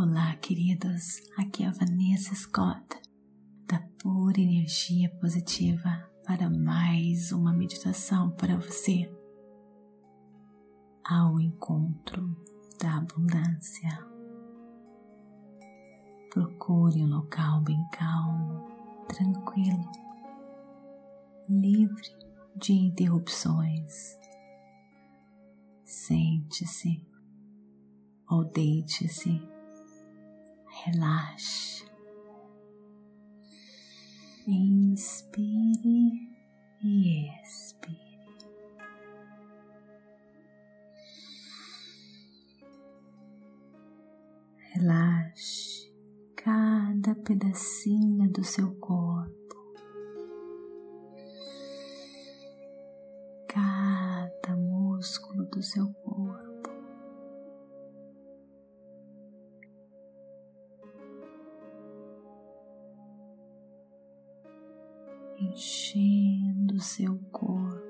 Olá, queridos. Aqui é a Vanessa Scott, da Pura Energia Positiva, para mais uma meditação para você. Ao encontro da abundância. Procure um local bem calmo, tranquilo, livre de interrupções. Sente-se ou deite-se relaxe, inspire e expire. Relaxe cada pedacinho do seu corpo, cada músculo do seu corpo. Enchendo seu corpo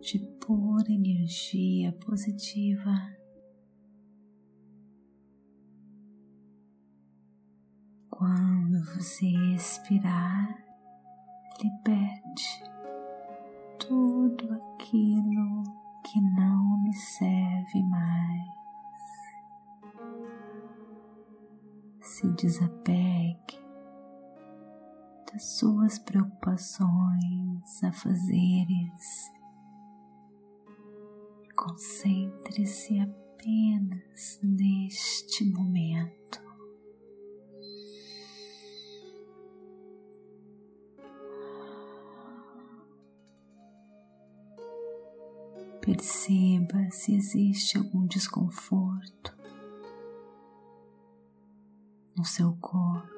de pura energia positiva. Quando você expirar, liberte tudo aquilo que não lhe serve mais. Se desapegue das suas preocupações, afazeres. Concentre-se apenas neste momento. Perceba se existe algum desconforto no seu corpo.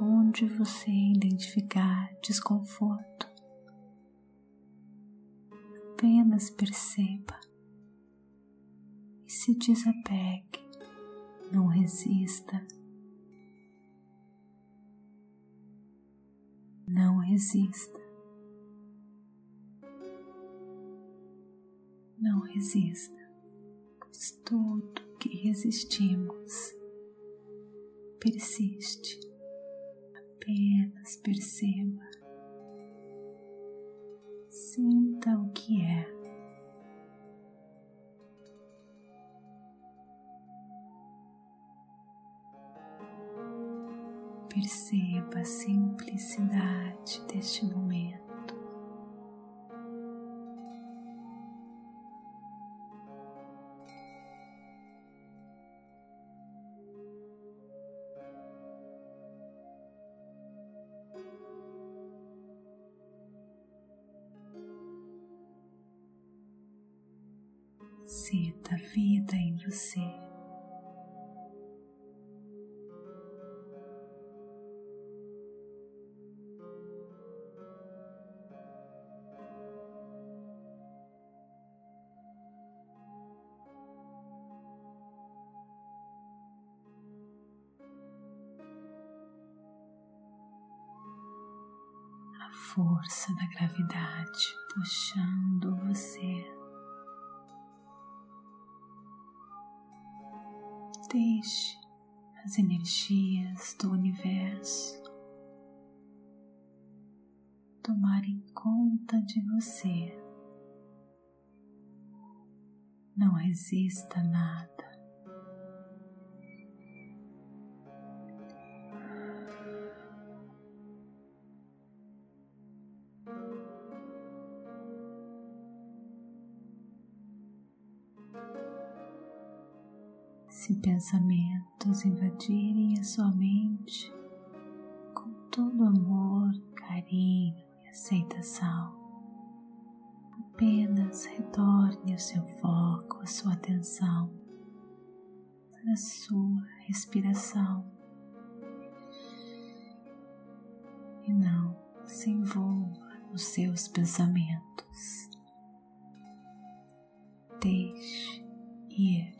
Onde você identificar desconforto. Apenas perceba e se desapegue, não resista. Não resista. Não resista, pois tudo que resistimos persiste apenas perceba, sinta o que é. Perceba a simplicidade deste momento. Força da gravidade puxando você Deixe as energias do universo tomarem conta de você. Não resista nada. Pensamentos invadirem a sua mente com todo amor, carinho e aceitação, apenas retorne o seu foco, a sua atenção para a sua respiração e não se envolva nos seus pensamentos. Deixe ir.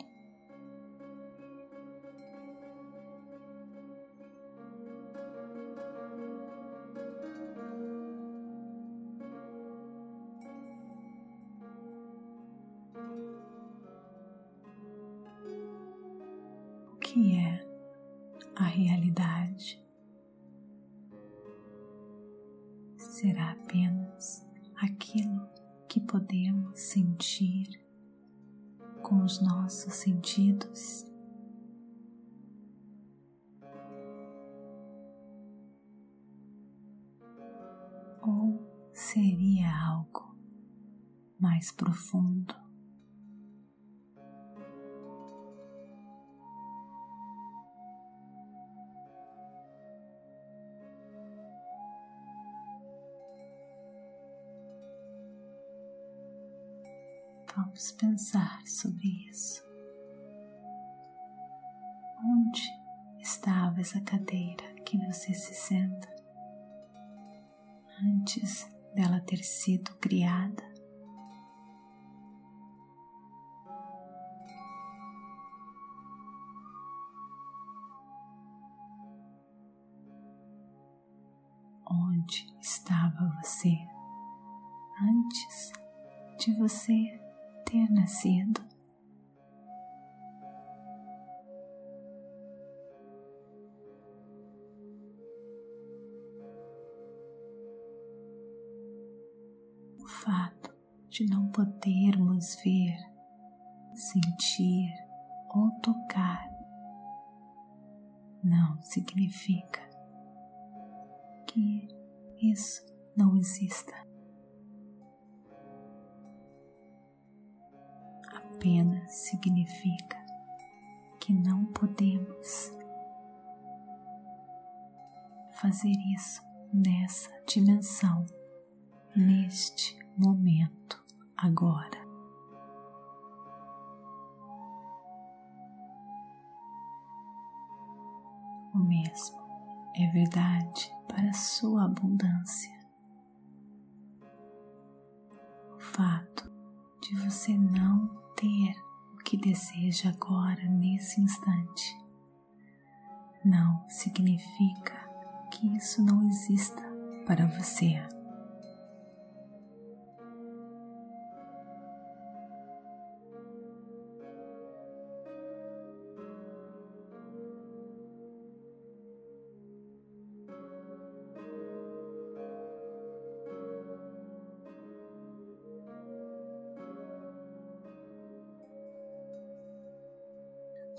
Aquilo que podemos sentir com os nossos sentidos. Ou seria algo mais profundo? Vamos pensar sobre isso. Onde estava essa cadeira que você se senta antes dela ter sido criada? Onde estava você antes de você nascido. O fato de não podermos ver, sentir ou tocar não significa que isso não exista. Apenas significa que não podemos fazer isso nessa dimensão, neste momento, agora. O mesmo é verdade para sua abundância. O fato de você não ter o que deseja agora nesse instante não significa que isso não exista para você.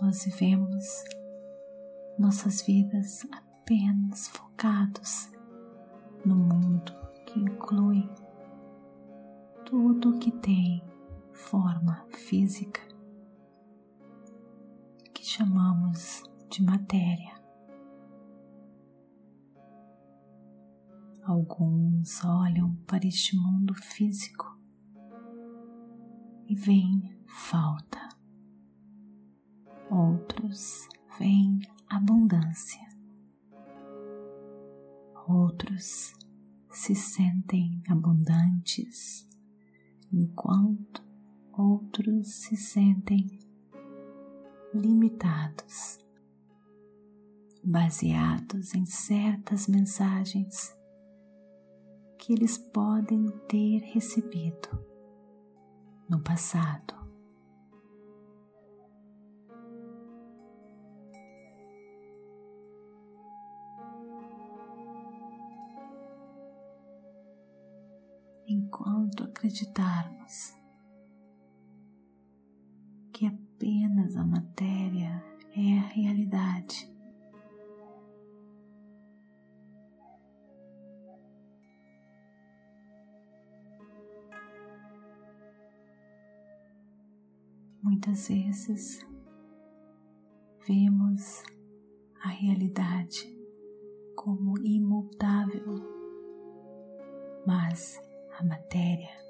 Nós vivemos nossas vidas apenas focados no mundo que inclui tudo que tem forma física, que chamamos de matéria. Alguns olham para este mundo físico e veem falta outros vem abundância, outros se sentem abundantes, enquanto outros se sentem limitados, baseados em certas mensagens que eles podem ter recebido no passado. Acreditarmos que apenas a matéria é a realidade. Muitas vezes vemos a realidade como imutável, mas a matéria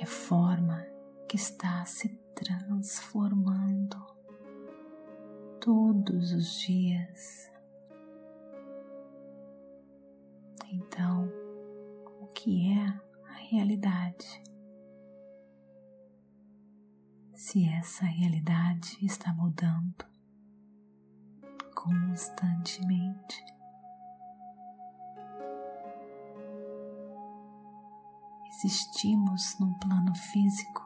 é forma que está se transformando todos os dias. Então, o que é a realidade? Se essa realidade está mudando constantemente, existimos num plano físico,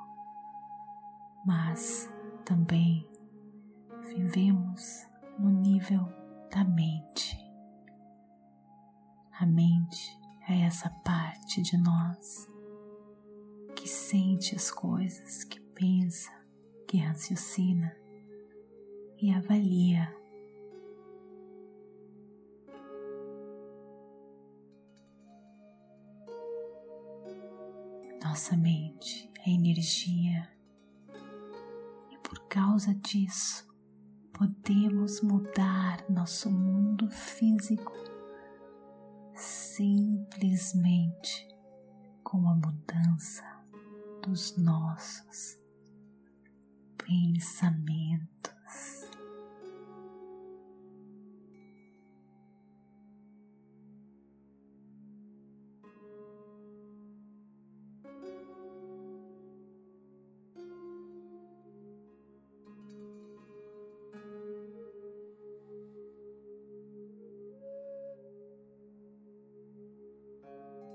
mas também vivemos no nível da mente. A mente é essa parte de nós que sente as coisas, que pensa, que raciocina e avalia. Nossa mente é energia e por causa disso podemos mudar nosso mundo físico simplesmente com a mudança dos nossos pensamentos.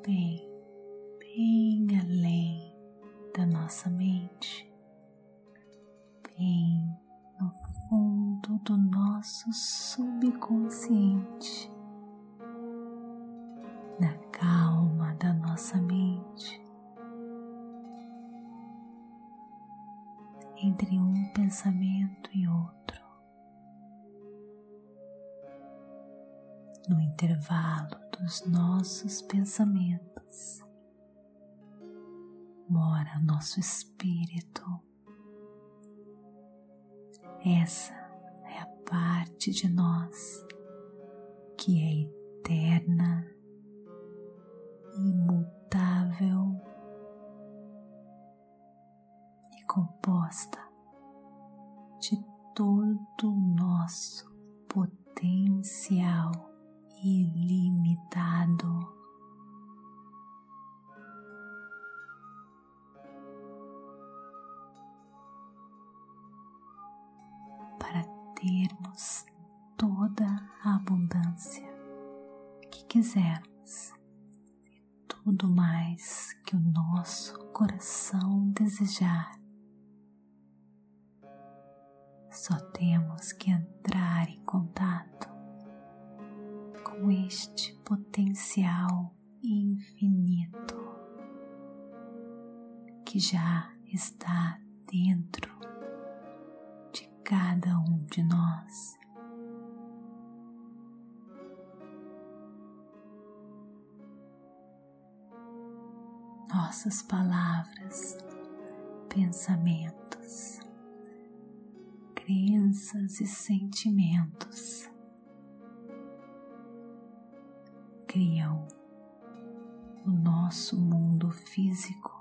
Bem, bem além da nossa mente, bem no fundo do nosso dos nossos pensamentos, mora nosso espírito. Essa é a parte de nós que é eterna, imutável e composta de todo o nosso potencial ilimitado. Para termos toda a abundância que quisermos e tudo mais que o nosso coração desejar. Só temos que entrar em contato com este potencial infinito que já está dentro de cada um de nós. Nossas palavras, pensamentos, crenças e sentimentos criam o nosso mundo físico.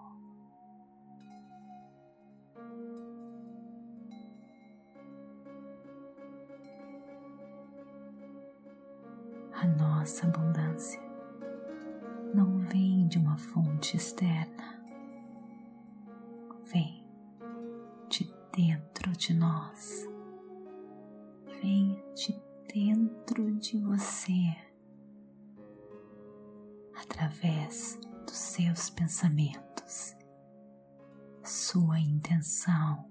A nossa abundância não vem de uma fonte externa, vem de dentro de nós, vem de dentro de você através dos seus pensamentos, sua intenção,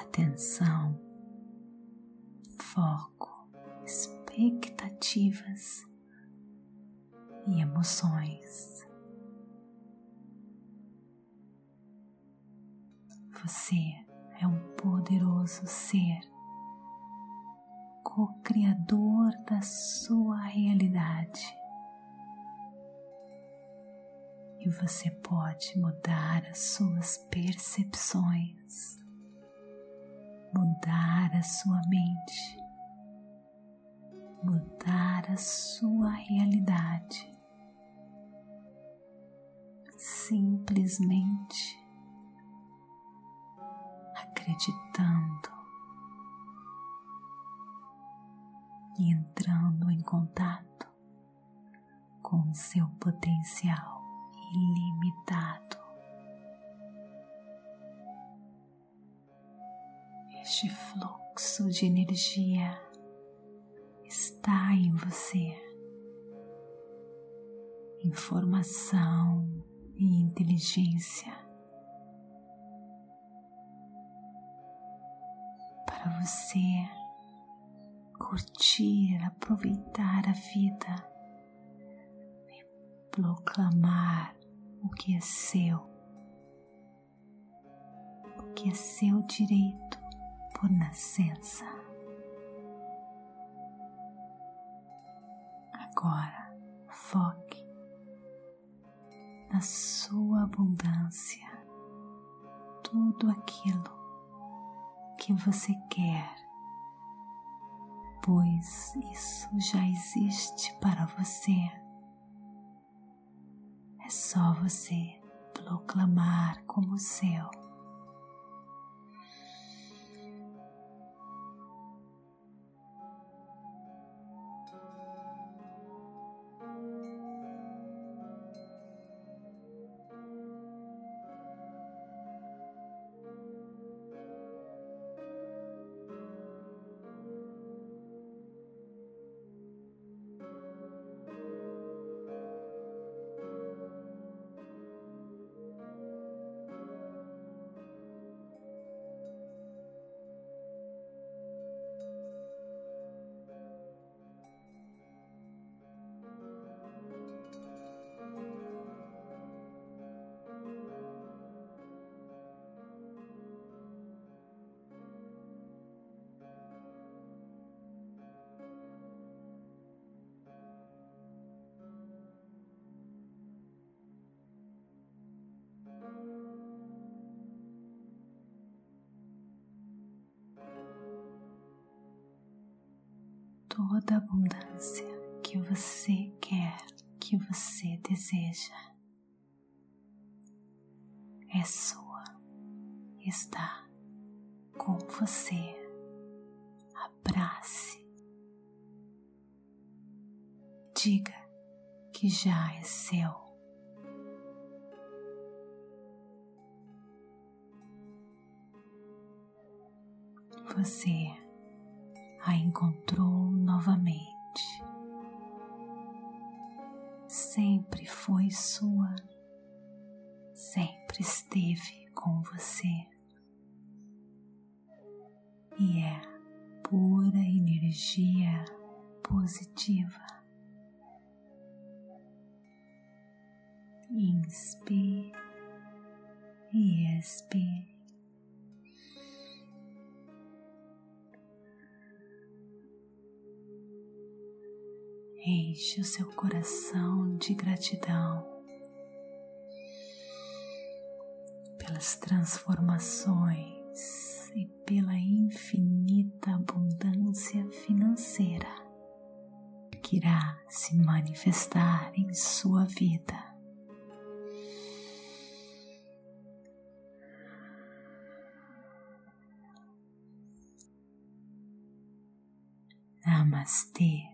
atenção, foco, expectativas e emoções. Você é um poderoso ser, co-criador da sua realidade e você pode mudar as suas percepções, mudar a sua mente, mudar a sua realidade, simplesmente acreditando e entrando em contato com o seu potencial ilimitado. Este fluxo de energia está em você. Informação e inteligência para você curtir, aproveitar a vida proclamar o que é seu, o que é seu direito por nascença. Agora foque na sua abundância, tudo aquilo que você quer, pois isso já existe para você. É só você proclamar como seu. Toda a abundância que você quer, que você deseja, é sua, está com você. Abrace, diga que já é seu. Você a encontrou novamente. Sempre foi sua, sempre esteve com você e é pura energia positiva. Inspire e expire. Enche o seu coração de gratidão pelas transformações e pela infinita abundância financeira que irá se manifestar em sua vida. Namastê